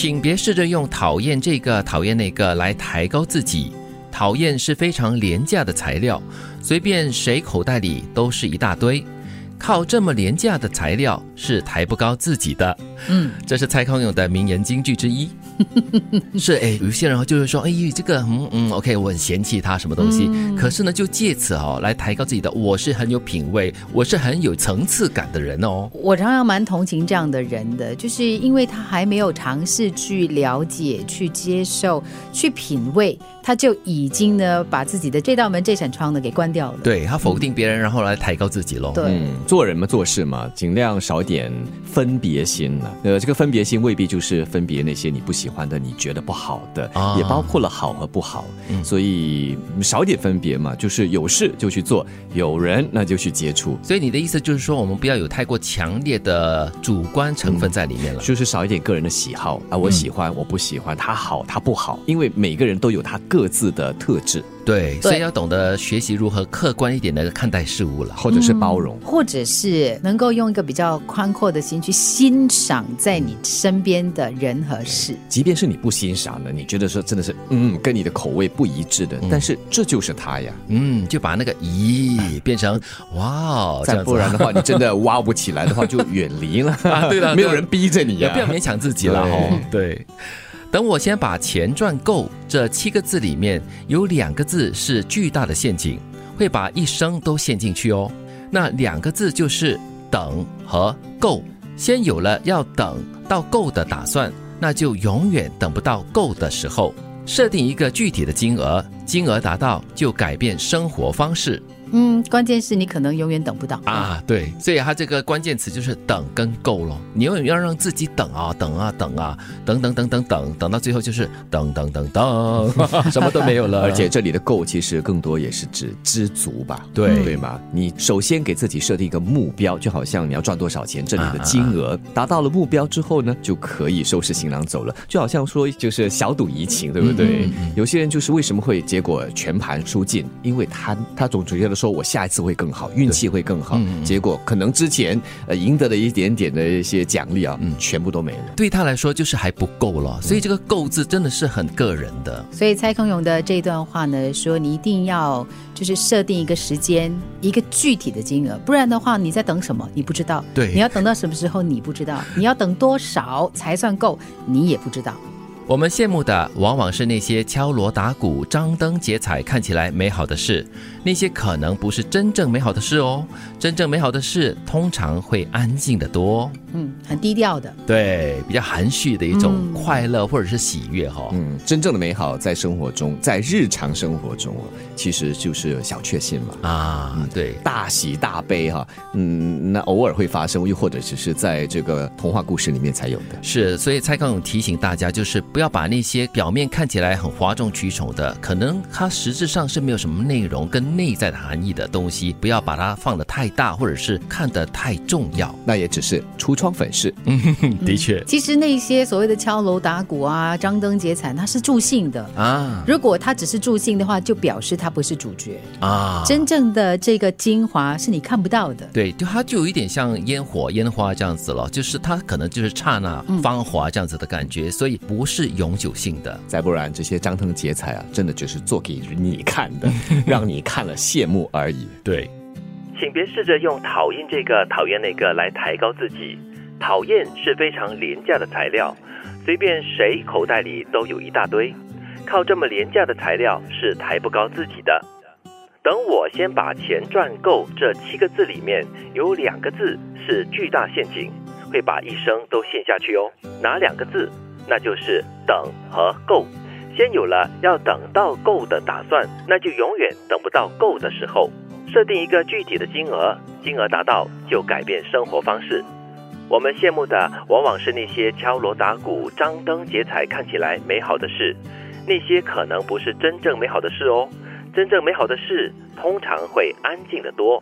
请别试着用讨厌这个、讨厌那个来抬高自己。讨厌是非常廉价的材料，随便谁口袋里都是一大堆。靠这么廉价的材料是抬不高自己的。嗯，这是蔡康永的名言金句之一。是哎，有些人就是说，哎，这个嗯嗯，OK，我很嫌弃他什么东西，可是呢，就借此哦来抬高自己的，我是很有品味，我是很有层次感的人哦。我常常蛮同情这样的人的，就是因为他还没有尝试去了解、去接受、去品味，他就已经呢把自己的这道门、这扇窗呢给关掉了。对他否定别人，然后来抬高自己喽。对，做人嘛，做事嘛，尽量少点分别心了。呃，这个分别心未必就是分别那些你不喜欢的、你觉得不好的，也包括了好和不好。所以少点分别嘛，就是有事就去做，有人那就去接触。所以你的意思就是说，我们不要有太过强烈的主观成分在里面了，就是少一点个人的喜好啊，我喜欢，我不喜欢，他好，他不好，因为每个人都有他各自的特质。对，所以要懂得学习如何客观一点的看待事物了，或者是包容，或者是能够用一个比较宽阔的心去欣赏在你身边的人和事。即便是你不欣赏的，你觉得说真的是嗯跟你的口味不一致的，但是这就是他呀，嗯，就把那个咦变成哇，再不然的话，你真的挖不起来的话，就远离了。对了，没有人逼着你呀，不要勉强自己了哦。对。等我先把钱赚够，这七个字里面有两个字是巨大的陷阱，会把一生都陷进去哦。那两个字就是等和够。先有了要等到够的打算，那就永远等不到够的时候。设定一个具体的金额，金额达到就改变生活方式。嗯，关键是你可能永远等不到啊。对，所以它这个关键词就是等跟够咯。你永远要让自己等啊，等啊，等啊，等等等等等，等到最后就是等等等等，什么都没有了。而且这里的够其实更多也是指知足吧？对对吗？你首先给自己设定一个目标，就好像你要赚多少钱，这里的金额达到了目标之后呢，就可以收拾行囊走了。就好像说就是小赌怡情，对不对？有些人就是为什么会结果全盘输尽，因为他他总觉得。说我下一次会更好，运气会更好，结果可能之前呃赢得了一点点的一些奖励啊，嗯，全部都没了。对他来说就是还不够了，所以这个“够”字真的是很个人的。所以蔡康永的这段话呢，说你一定要就是设定一个时间，一个具体的金额，不然的话你在等什么？你不知道。对，你要等到什么时候？你不知道。你要等多少才算够？你也不知道。我们羡慕的往往是那些敲锣打鼓、张灯结彩、看起来美好的事，那些可能不是真正美好的事哦。真正美好的事通常会安静的多，嗯，很低调的，对，比较含蓄的一种快乐或者是喜悦哈。嗯，真正的美好在生活中，在日常生活中，其实就是小确幸嘛。啊，对，大喜大悲哈，嗯，那偶尔会发生，又或者只是在这个童话故事里面才有的。是，所以蔡康永提醒大家，就是不。要把那些表面看起来很哗众取宠的，可能它实质上是没有什么内容跟内在的含义的东西，不要把它放得太大，或者是看得太重要，那也只是橱窗粉饰。的确，其实那些所谓的敲锣打鼓啊、张灯结彩，它是助兴的啊。如果它只是助兴的话，就表示它不是主角啊。真正的这个精华是你看不到的。对，就它就有一点像烟火、烟花这样子了，就是它可能就是刹那芳华这样子的感觉，所以不是。永久性的，再不然这些张灯结彩啊，真的就是做给你看的，让你看了羡慕而已。对，请别试着用讨厌这个、讨厌那个来抬高自己。讨厌是非常廉价的材料，随便谁口袋里都有一大堆。靠这么廉价的材料是抬不高自己的。等我先把钱赚够，这七个字里面有两个字是巨大陷阱，会把一生都陷下去哦。哪两个字？那就是等和够，先有了要等到够的打算，那就永远等不到够的时候。设定一个具体的金额，金额达到就改变生活方式。我们羡慕的往往是那些敲锣打鼓、张灯结彩、看起来美好的事，那些可能不是真正美好的事哦。真正美好的事通常会安静的多。